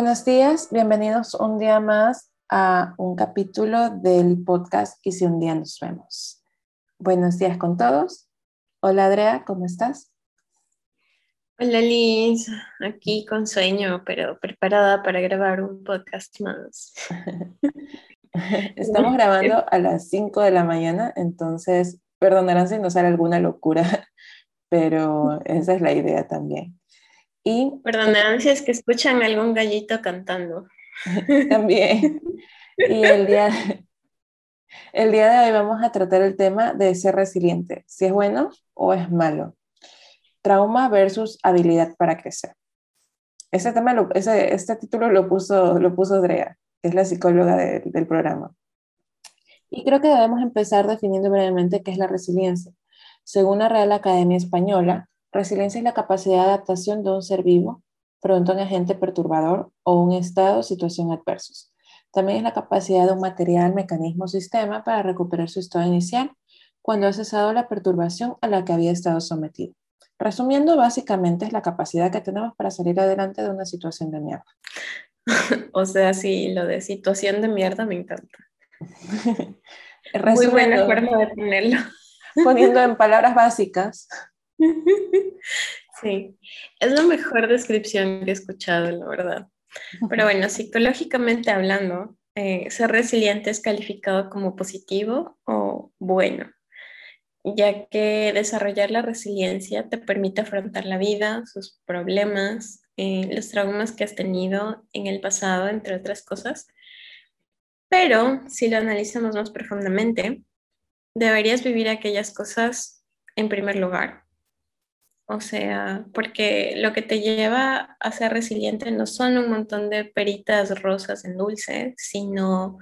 Buenos días, bienvenidos un día más a un capítulo del podcast Y si un día nos vemos. Buenos días con todos. Hola Andrea, ¿cómo estás? Hola Liz, aquí con sueño, pero preparada para grabar un podcast más. Estamos grabando a las 5 de la mañana, entonces perdonarán si nos sale alguna locura, pero esa es la idea también. Y es que escuchan algún gallito cantando. también. Y el día, el día de hoy vamos a tratar el tema de ser resiliente, si es bueno o es malo. Trauma versus habilidad para crecer. Ese tema, ese, este título lo puso, lo puso Andrea, que es la psicóloga del programa. Y creo que debemos empezar definiendo brevemente qué es la resiliencia. Según la Real Academia Española, resiliencia es la capacidad de adaptación de un ser vivo frente a un agente perturbador o un estado o situación adversos. También es la capacidad de un material, mecanismo o sistema para recuperar su estado inicial cuando ha cesado la perturbación a la que había estado sometido. Resumiendo, básicamente es la capacidad que tenemos para salir adelante de una situación de mierda. o sea, sí, lo de situación de mierda me encanta. Muy buena forma de ponerlo. poniendo en palabras básicas. Sí, es la mejor descripción que he escuchado, la verdad. Pero bueno, psicológicamente hablando, eh, ser resiliente es calificado como positivo o bueno, ya que desarrollar la resiliencia te permite afrontar la vida, sus problemas, eh, los traumas que has tenido en el pasado, entre otras cosas. Pero si lo analizamos más profundamente, deberías vivir aquellas cosas en primer lugar o sea, porque lo que te lleva a ser resiliente no son un montón de peritas rosas en dulce, sino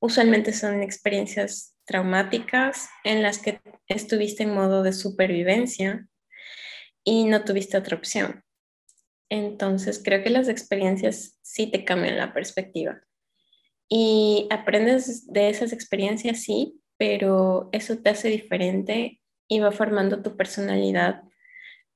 usualmente son experiencias traumáticas en las que estuviste en modo de supervivencia y no tuviste otra opción. Entonces, creo que las experiencias sí te cambian la perspectiva. Y aprendes de esas experiencias, sí, pero eso te hace diferente y va formando tu personalidad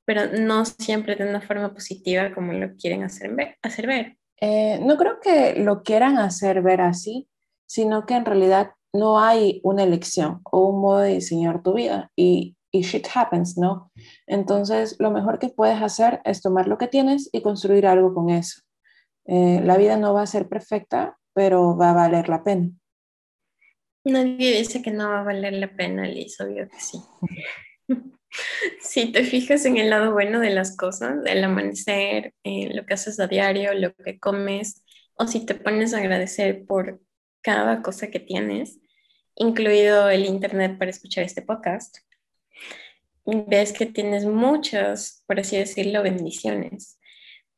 pero no siempre de una forma positiva como lo quieren hacer ver. Hacer ver. Eh, no creo que lo quieran hacer ver así, sino que en realidad no hay una elección o un modo de diseñar tu vida y, y shit happens, ¿no? Entonces, lo mejor que puedes hacer es tomar lo que tienes y construir algo con eso. Eh, la vida no va a ser perfecta, pero va a valer la pena. Nadie dice que no va a valer la pena, Liz, obvio que sí. Si te fijas en el lado bueno de las cosas, el amanecer, en lo que haces a diario, lo que comes, o si te pones a agradecer por cada cosa que tienes, incluido el internet para escuchar este podcast, ves que tienes muchas, por así decirlo, bendiciones.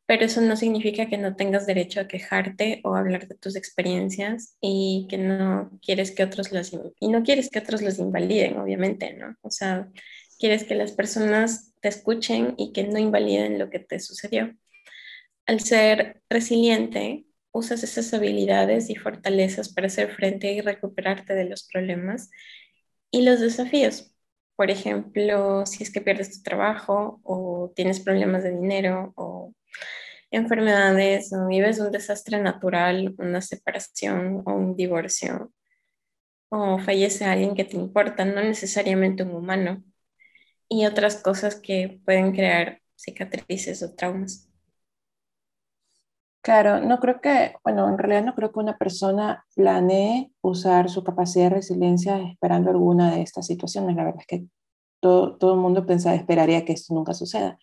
Pero eso no significa que no tengas derecho a quejarte o hablar de tus experiencias y que no quieres que otros los y no quieres que otros los invaliden, obviamente, ¿no? O sea, quieres que las personas te escuchen y que no invaliden lo que te sucedió. Al ser resiliente, usas esas habilidades y fortalezas para hacer frente y recuperarte de los problemas y los desafíos. Por ejemplo, si es que pierdes tu trabajo o tienes problemas de dinero o enfermedades o vives un desastre natural, una separación o un divorcio o fallece alguien que te importa, no necesariamente un humano, y otras cosas que pueden crear cicatrices o traumas. Claro, no creo que, bueno, en realidad no creo que una persona planee usar su capacidad de resiliencia esperando alguna de estas situaciones. La verdad es que todo, todo el mundo pensaría, esperaría que esto nunca suceda.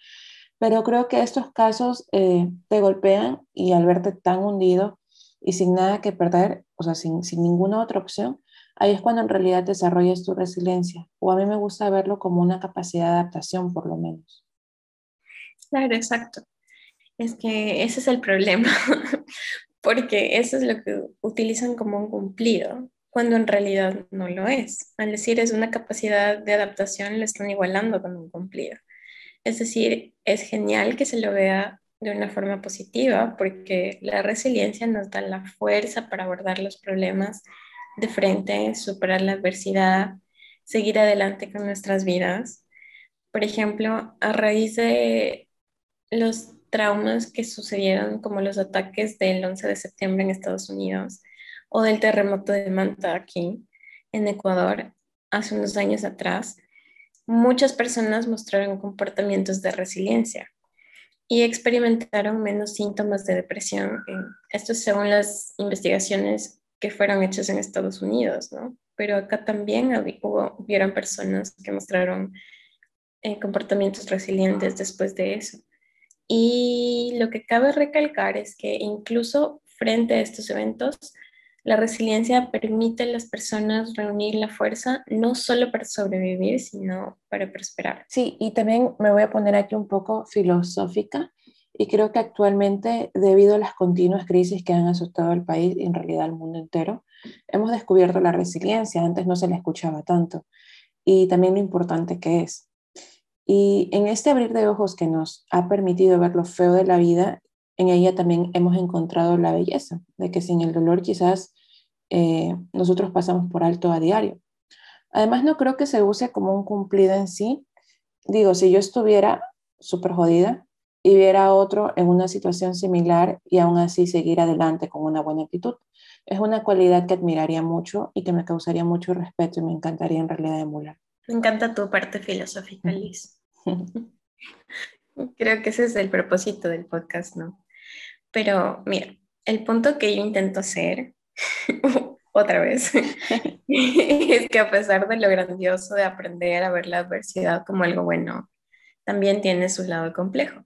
Pero creo que estos casos eh, te golpean y al verte tan hundido y sin nada que perder, o sea, sin, sin ninguna otra opción, ahí es cuando en realidad desarrollas tu resiliencia. O a mí me gusta verlo como una capacidad de adaptación, por lo menos. Claro, exacto. Es que ese es el problema, porque eso es lo que utilizan como un cumplido, cuando en realidad no lo es. Al decir es una capacidad de adaptación, lo están igualando con un cumplido. Es decir, es genial que se lo vea de una forma positiva, porque la resiliencia nos da la fuerza para abordar los problemas de frente, superar la adversidad, seguir adelante con nuestras vidas. Por ejemplo, a raíz de los traumas que sucedieron como los ataques del 11 de septiembre en Estados Unidos o del terremoto de Manta aquí en Ecuador hace unos años atrás, muchas personas mostraron comportamientos de resiliencia y experimentaron menos síntomas de depresión. Esto según las investigaciones que fueron hechas en Estados Unidos, ¿no? Pero acá también hubo, hubieron personas que mostraron eh, comportamientos resilientes después de eso. Y lo que cabe recalcar es que incluso frente a estos eventos, la resiliencia permite a las personas reunir la fuerza no solo para sobrevivir, sino para prosperar. Sí, y también me voy a poner aquí un poco filosófica y creo que actualmente, debido a las continuas crisis que han asustado al país y en realidad al mundo entero, hemos descubierto la resiliencia. Antes no se la escuchaba tanto y también lo importante que es. Y en este abrir de ojos que nos ha permitido ver lo feo de la vida, en ella también hemos encontrado la belleza, de que sin el dolor quizás eh, nosotros pasamos por alto a diario. Además, no creo que se use como un cumplido en sí. Digo, si yo estuviera súper jodida y viera a otro en una situación similar y aún así seguir adelante con una buena actitud, es una cualidad que admiraría mucho y que me causaría mucho respeto y me encantaría en realidad emular. Me encanta tu parte filosófica, Liz. Creo que ese es el propósito del podcast, ¿no? Pero mira, el punto que yo intento hacer otra vez, es que a pesar de lo grandioso de aprender a ver la adversidad como algo bueno, también tiene su lado complejo,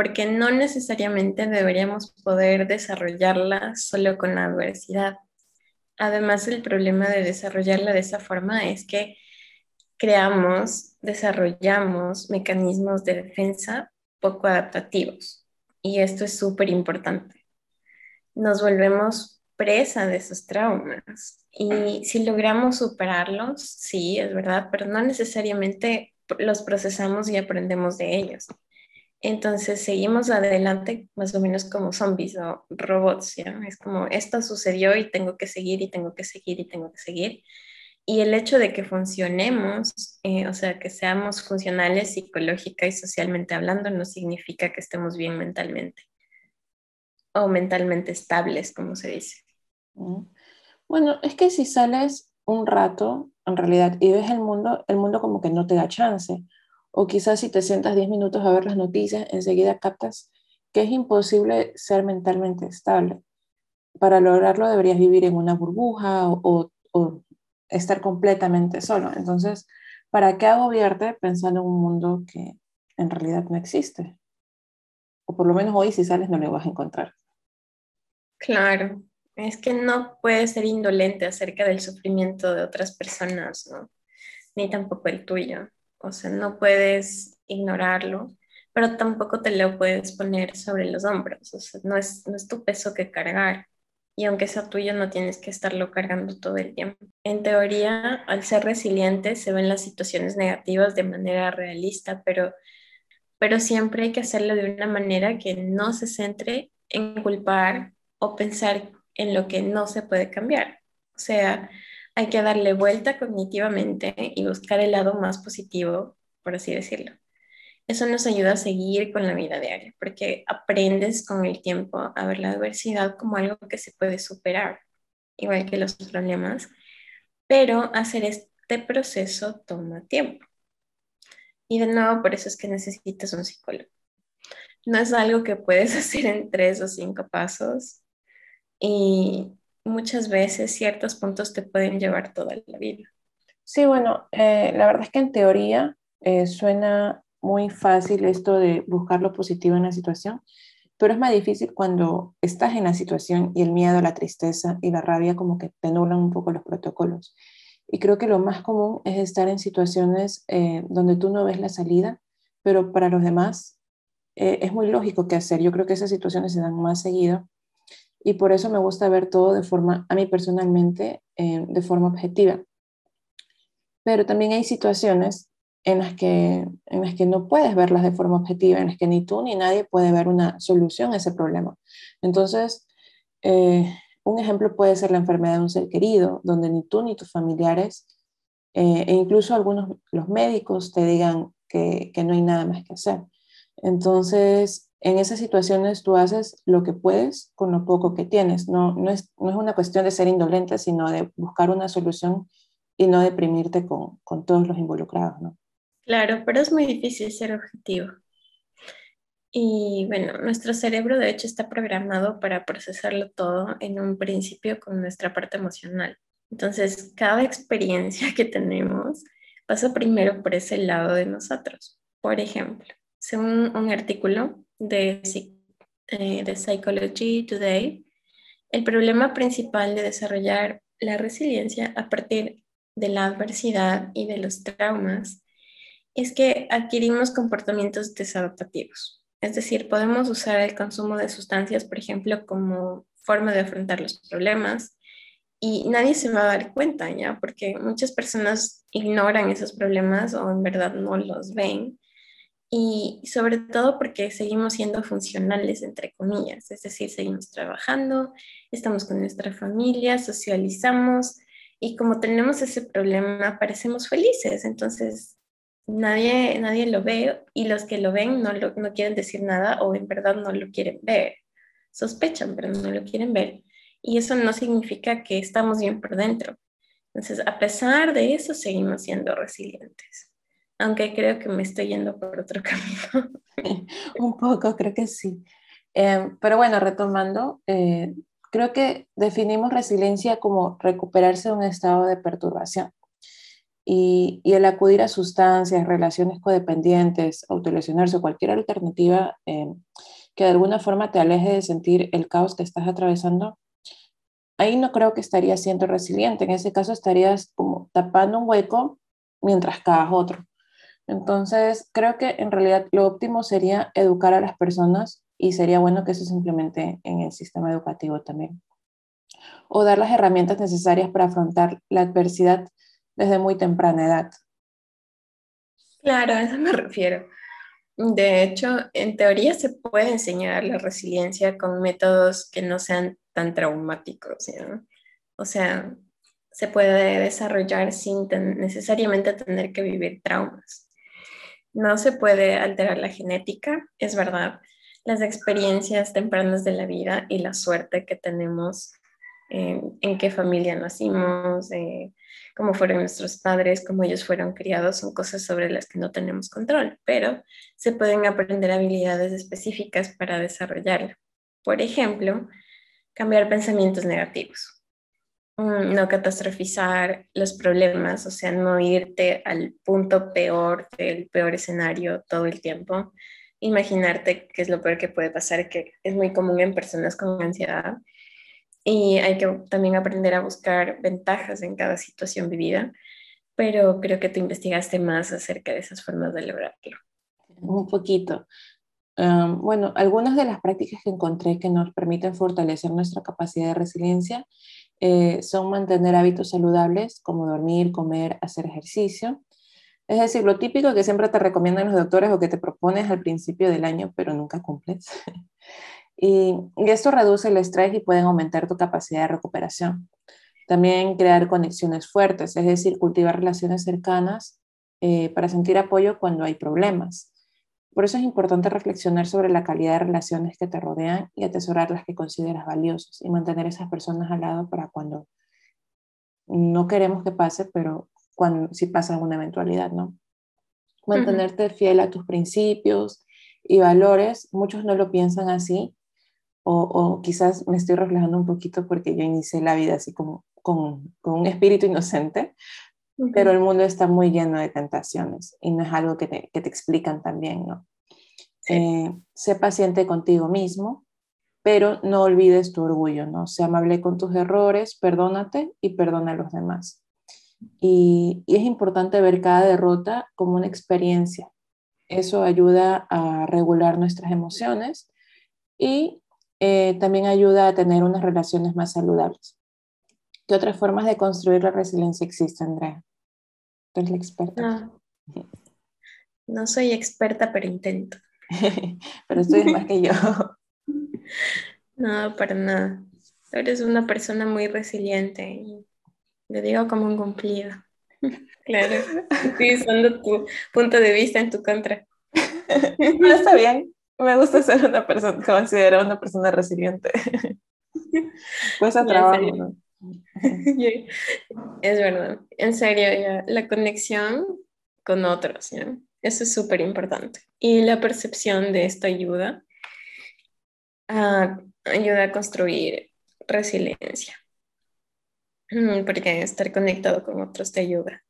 porque no necesariamente deberíamos poder desarrollarla solo con la adversidad. Además, el problema de desarrollarla de esa forma es que creamos, desarrollamos mecanismos de defensa poco adaptativos. Y esto es súper importante. Nos volvemos presa de esos traumas. Y si logramos superarlos, sí, es verdad, pero no necesariamente los procesamos y aprendemos de ellos. Entonces seguimos adelante más o menos como zombies o robots, ¿ya? Es como esto sucedió y tengo que seguir y tengo que seguir y tengo que seguir. Y el hecho de que funcionemos, eh, o sea, que seamos funcionales psicológica y socialmente hablando, no significa que estemos bien mentalmente o mentalmente estables, como se dice. Bueno, es que si sales un rato, en realidad, y ves el mundo, el mundo como que no te da chance. O quizás si te sientas 10 minutos a ver las noticias, enseguida captas que es imposible ser mentalmente estable. Para lograrlo deberías vivir en una burbuja o, estar completamente solo. Entonces, ¿para qué agobiarte pensando en un mundo que en realidad no existe? O por lo menos hoy si sales no lo vas a encontrar. Claro, es que no puedes ser indolente acerca del sufrimiento de otras personas, ¿no? Ni tampoco el tuyo. O sea, no puedes ignorarlo, pero tampoco te lo puedes poner sobre los hombros. O sea, no es, no es tu peso que cargar. Y aunque sea tuyo, no tienes que estarlo cargando todo el tiempo. En teoría, al ser resiliente, se ven las situaciones negativas de manera realista, pero, pero siempre hay que hacerlo de una manera que no se centre en culpar o pensar en lo que no se puede cambiar. O sea, hay que darle vuelta cognitivamente y buscar el lado más positivo, por así decirlo. Eso nos ayuda a seguir con la vida diaria, porque aprendes con el tiempo a ver la adversidad como algo que se puede superar, igual que los problemas, pero hacer este proceso toma tiempo. Y de nuevo, por eso es que necesitas un psicólogo. No es algo que puedes hacer en tres o cinco pasos, y muchas veces ciertos puntos te pueden llevar toda la vida. Sí, bueno, eh, la verdad es que en teoría eh, suena muy fácil esto de buscar lo positivo en la situación, pero es más difícil cuando estás en la situación y el miedo, la tristeza y la rabia como que te nublan un poco los protocolos. Y creo que lo más común es estar en situaciones eh, donde tú no ves la salida, pero para los demás es muy lógico que hacer. Yo creo que esas situaciones se dan más seguido y por eso me gusta ver todo de forma, a mí personalmente, eh, de forma objetiva. Pero también hay situaciones en las, que, en las que no puedes verlas de forma objetiva, en las que ni tú ni nadie puede ver una solución a ese problema. Entonces, eh, un ejemplo puede ser la enfermedad de un ser querido, donde ni tú ni tus familiares, eh, e incluso algunos los médicos te digan que, que no hay nada más que hacer. Entonces, en esas situaciones tú haces lo que puedes con lo poco que tienes. No, no, es, no es una cuestión de ser indolente, sino de buscar una solución y no deprimirte con, con todos los involucrados, ¿no? Claro, pero es muy difícil ser objetivo. Y bueno, nuestro cerebro de hecho está programado para procesarlo todo en un principio con nuestra parte emocional. Entonces, cada experiencia que tenemos pasa primero por ese lado de nosotros. Por ejemplo, según un artículo de, eh, de Psychology Today, el problema principal de desarrollar la resiliencia a partir de la adversidad y de los traumas es que adquirimos comportamientos desadaptativos. Es decir, podemos usar el consumo de sustancias, por ejemplo, como forma de afrontar los problemas y nadie se va a dar cuenta, ¿ya? Porque muchas personas ignoran esos problemas o en verdad no los ven. Y sobre todo porque seguimos siendo funcionales, entre comillas, es decir, seguimos trabajando, estamos con nuestra familia, socializamos y como tenemos ese problema, parecemos felices. Entonces, nadie, nadie lo ve y los que lo ven no, no quieren decir nada o en verdad no lo quieren ver. Sospechan, pero no lo quieren ver. Y eso no significa que estamos bien por dentro. Entonces, a pesar de eso, seguimos siendo resilientes. Aunque creo que me estoy yendo por otro camino. Un poco, creo que sí. Em, pero bueno, retomando, eh, creo que definimos resiliencia como recuperarse de un estado de perturbación. Y, el acudir a sustancias, relaciones codependientes, autolesionarse o cualquier alternativa eh, que de alguna forma te aleje de sentir el caos que estás atravesando, ahí no creo que estarías siendo resiliente. En ese caso estarías como tapando un hueco mientras cavas otro. Entonces, creo que en realidad lo óptimo sería educar a las personas y sería bueno que eso se implemente en el sistema educativo también. O dar las herramientas necesarias para afrontar la adversidad desde muy temprana edad. Claro, a eso me refiero. De hecho, en teoría se puede enseñar la resiliencia con métodos que no sean tan traumáticos. O sea, se puede desarrollar sin necesariamente tener que vivir traumas. No se puede alterar la genética, es verdad. Las experiencias tempranas de la vida y la suerte que tenemos en qué familia nacimos, eh, cómo fueron nuestros padres, cómo ellos fueron criados, son cosas sobre las que no tenemos control, pero se pueden aprender habilidades específicas para desarrollarlo. Por ejemplo, cambiar pensamientos negativos, no catastrofizar los problemas, o sea, no irte al punto peor del peor escenario todo el tiempo. Imaginarte qué es lo peor que puede pasar, que es muy común en personas con ansiedad y hay que también aprender a buscar ventajas en cada situación vivida, pero creo que tú investigaste más acerca de esas formas de lograrlo. Un poquito. bueno, algunas de las prácticas que encontré que nos permiten fortalecer nuestra capacidad de resiliencia eh, son mantener hábitos saludables como dormir, comer, hacer ejercicio. Es decir, lo típico que siempre te recomiendan los doctores o que te propones al principio del año, pero nunca cumples. Y, esto reduce el estrés y pueden aumentar tu capacidad de recuperación. También crear conexiones fuertes, es decir, cultivar relaciones cercanas eh, para sentir apoyo cuando hay problemas. Por eso es importante reflexionar sobre la calidad de relaciones que te rodean y atesorar las que consideras valiosas y mantener esas personas al lado para cuando no queremos que pase, pero cuando si pasa alguna eventualidad, ¿no? Mantenerte fiel a tus principios y valores, muchos no lo piensan así, o, quizás me estoy reflejando un poquito porque yo inicié la vida así como con, un espíritu inocente, pero el mundo está muy lleno de tentaciones y no es algo que te, que te explican también, ¿no? Eh, sé paciente contigo mismo, pero no olvides tu orgullo, ¿no? Sé amable con tus errores, perdónate y perdona a los demás. Y, y es importante ver cada derrota como una experiencia. Eso ayuda a regular nuestras emociones y eh, también ayuda a tener unas relaciones más saludables. ¿Qué otras formas de construir la resiliencia existen, Andrea? Tú eres la experta. No, no soy experta, pero intento. pero estudias más que yo. No, para nada. eres una persona muy resiliente y le digo como un cumplido. Claro, estoy usando tu punto de vista en tu contra. No está bien. Me gusta ser una persona, considerar una persona resiliente. pues a trabajo, ¿no? Es verdad, en serio, la conexión con otros, eso es súper importante. Y la percepción de esto ayuda a, ayuda a construir resiliencia, mm, porque estar conectado con otros te ayuda.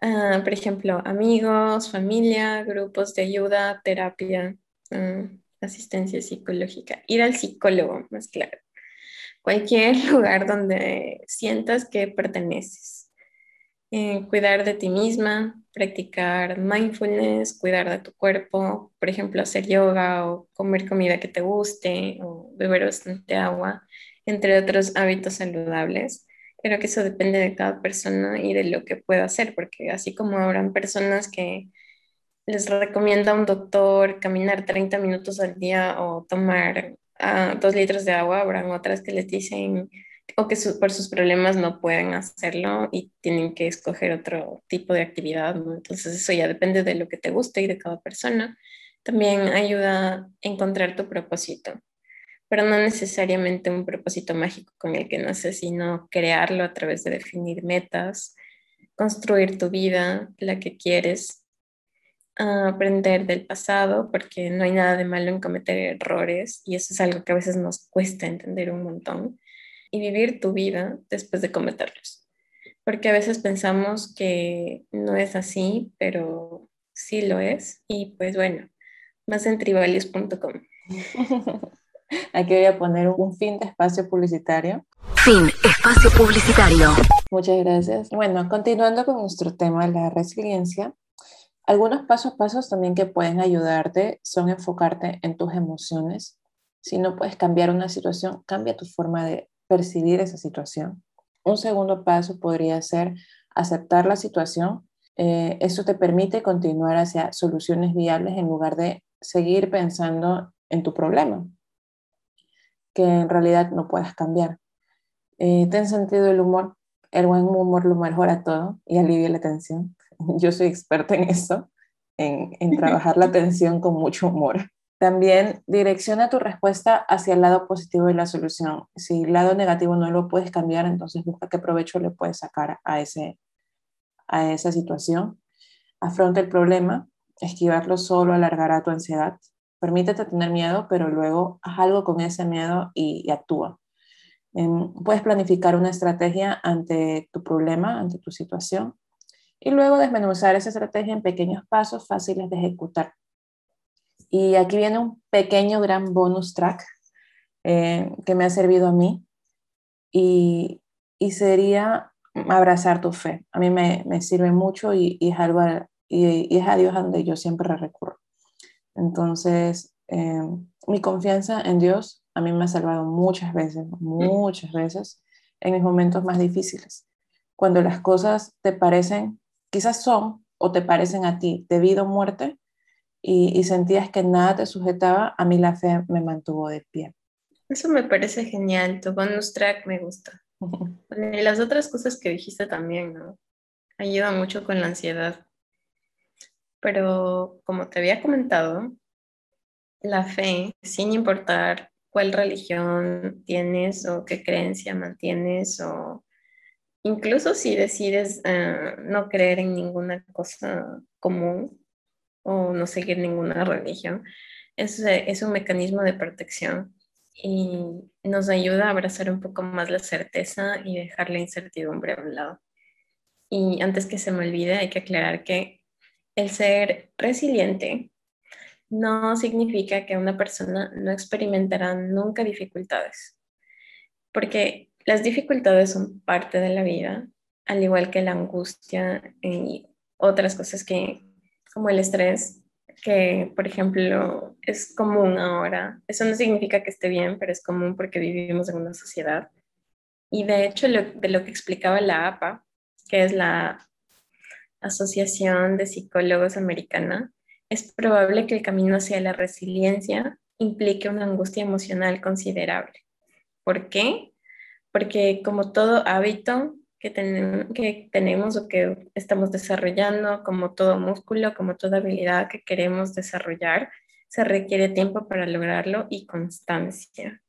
Ah, por ejemplo, amigos, familia, grupos de ayuda, terapia, ah, asistencia psicológica, ir al psicólogo, más claro cualquier lugar donde sientas que perteneces. Eh, cuidar de ti misma, practicar mindfulness, cuidar de tu cuerpo, por ejemplo, hacer yoga o comer comida que te guste o beber bastante agua, entre otros hábitos saludables. Creo que eso depende de cada persona y de lo que pueda hacer, porque así como habrán personas que les recomienda un doctor caminar 30 minutos al día o tomar dos litros de agua, habrán otras que les dicen o que por sus problemas no pueden hacerlo y tienen que escoger otro tipo de actividad, Entonces eso ya depende de lo que te guste y de cada persona. También ayuda a encontrar tu propósito, pero no necesariamente un propósito mágico con el que naces, sino crearlo a través de definir metas, construir tu vida, la que quieres, aprender del pasado, porque no hay nada de malo en cometer errores y eso es algo que a veces nos cuesta entender un montón, y vivir tu vida después de cometerlos. Porque a veces pensamos que no es así, pero sí lo es. Y pues bueno, más en tribalios.com. Aquí voy a poner un fin de espacio publicitario. Fin, espacio publicitario. Muchas gracias. Bueno, continuando con nuestro tema, la resiliencia, algunos pasos pasos también que pueden ayudarte son enfocarte en tus emociones. Si no puedes cambiar una situación, cambia tu forma de percibir esa situación. Un segundo paso podría ser aceptar la situación. Eh, eso te permite continuar hacia soluciones viables en lugar de seguir pensando en tu problema, que en realidad no puedes cambiar. Eh, ten sentido del humor. El buen humor lo mejora todo y alivia la tensión. Yo soy experta en eso, en, trabajar la atención con mucho humor. También direcciona tu respuesta hacia el lado positivo de la solución. Si el lado negativo no lo puedes cambiar, entonces busca qué provecho le puedes sacar a, ese, a esa situación. Afronta el problema. Esquivarlo solo alargará tu ansiedad. Permítete tener miedo, pero luego haz algo con ese miedo y, actúa. Em, puedes planificar una estrategia ante tu problema, ante tu situación y luego desmenuzar esa estrategia en pequeños pasos fáciles de ejecutar. Y aquí viene un pequeño gran bonus track eh, que me ha servido a mí y, y, sería abrazar tu fe. A mí me, me sirve mucho y, y es algo y, es a Dios a donde yo siempre recurro. Entonces, eh, mi confianza en Dios a mí me ha salvado muchas veces, muchas veces en mis momentos más difíciles. Cuando las cosas te parecen quizás son o te parecen a ti debido a muerte y, sentías que nada te sujetaba, a mí la fe me mantuvo de pie. Eso me parece genial, tu bonus track me gusta. y las otras cosas que dijiste también, ¿no? Ayuda mucho con la ansiedad. Pero como te había comentado, la fe, sin importar cuál religión tienes o qué creencia mantienes o incluso si decides eh, no creer en ninguna cosa común o no seguir ninguna religión, es, es un mecanismo de protección y nos ayuda a abrazar un poco más la certeza y dejar la incertidumbre a un lado. Y antes que se me olvide, hay que aclarar que el ser resiliente no significa que una persona no experimentará nunca dificultades, porque las dificultades son parte de la vida, al igual que la angustia y otras cosas que, como el estrés, que por ejemplo es común ahora. Eso no significa que esté bien, pero es común porque vivimos en una sociedad. Y de hecho, de lo que explicaba la APA, que es la Asociación de Psicólogos Americana, es probable que el camino hacia la resiliencia implique una angustia emocional considerable. ¿Por qué? Porque como todo hábito que, tenemos o que estamos desarrollando, como todo músculo, como toda habilidad que queremos desarrollar, se requiere tiempo para lograrlo y constancia.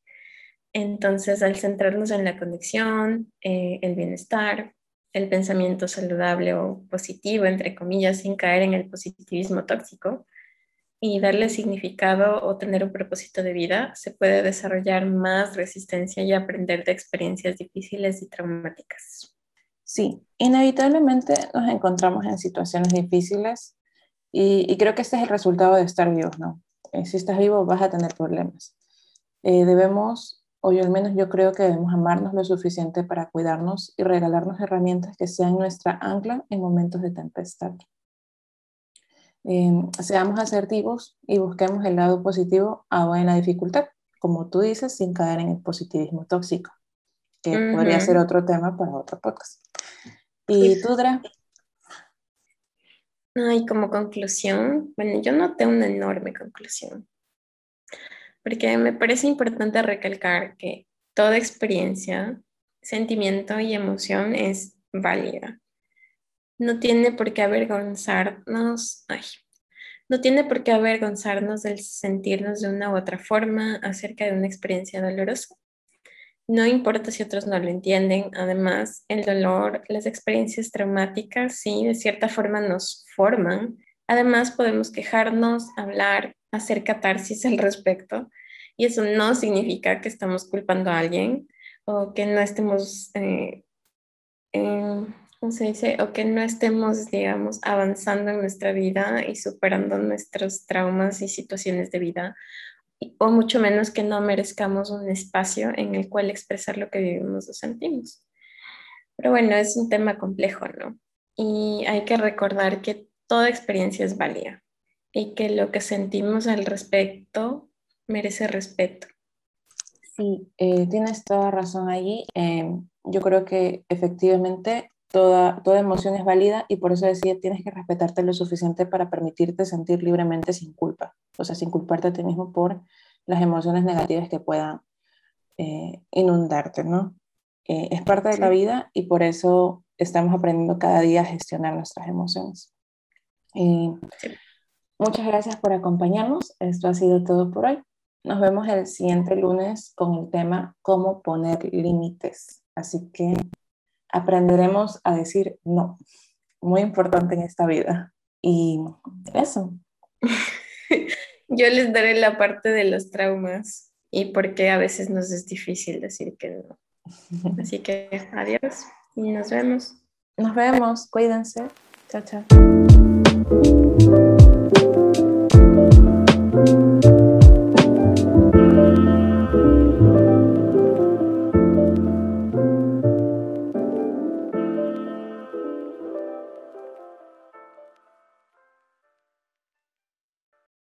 Entonces, al centrarnos en la conexión, eh, el bienestar, el pensamiento saludable o positivo, entre comillas, sin caer en el positivismo tóxico, y darle significado o tener un propósito de vida, se puede desarrollar más resistencia y aprender de experiencias difíciles y traumáticas. Sí, inevitablemente nos encontramos en situaciones difíciles y, creo que este es el resultado de estar vivos, ¿no? Eh, si estás vivo vas a tener problemas. Eh, debemos o yo al menos yo creo que debemos amarnos lo suficiente para cuidarnos y regalarnos herramientas que sean nuestra ancla en momentos de tempestad. Em, seamos asertivos y busquemos el lado positivo aún en la dificultad, como tú dices, sin caer en el positivismo tóxico, que podría ser otro tema para otro podcast. ¿Y tú, Dra? Ay, como conclusión, bueno, yo noté una enorme conclusión porque me parece importante recalcar que toda experiencia, sentimiento y emoción es válida. No tiene por qué avergonzarnos, ay, no tiene por qué avergonzarnos del sentirnos de una u otra forma acerca de una experiencia dolorosa. No importa si otros no lo entienden, además el dolor, las experiencias traumáticas, sí, de cierta forma nos forman. Además podemos quejarnos, hablar, hacer catarsis al respecto. Y eso no significa que estamos culpando a alguien o que no estemos, eh, ¿cómo se dice? O que no estemos, digamos, avanzando en nuestra vida y superando nuestros traumas y situaciones de vida. O mucho menos que no merezcamos un espacio en el cual expresar lo que vivimos o sentimos. Pero bueno, es un tema complejo, ¿no? Y hay que recordar que toda experiencia es válida y que lo que sentimos al respecto merece respeto. Sí, eh, tienes toda razón allí. Em, yo creo que efectivamente toda, toda emoción es válida y por eso decía, tienes que respetarte lo suficiente para permitirte sentir libremente sin culpa, o sea, sin culparte a ti mismo por las emociones negativas que puedan eh, inundarte, ¿no? Eh, es parte de la vida y por eso estamos aprendiendo cada día a gestionar nuestras emociones. Muchas gracias por acompañarnos. Esto ha sido todo por hoy. Nos vemos el siguiente lunes con el tema cómo poner límites. Así que aprenderemos a decir no. Muy importante en esta vida. Y eso. Yo les daré la parte de los traumas y por qué a veces nos es difícil decir que no. Así que adiós y nos vemos. Nos vemos. Cuídense. Chao, chao.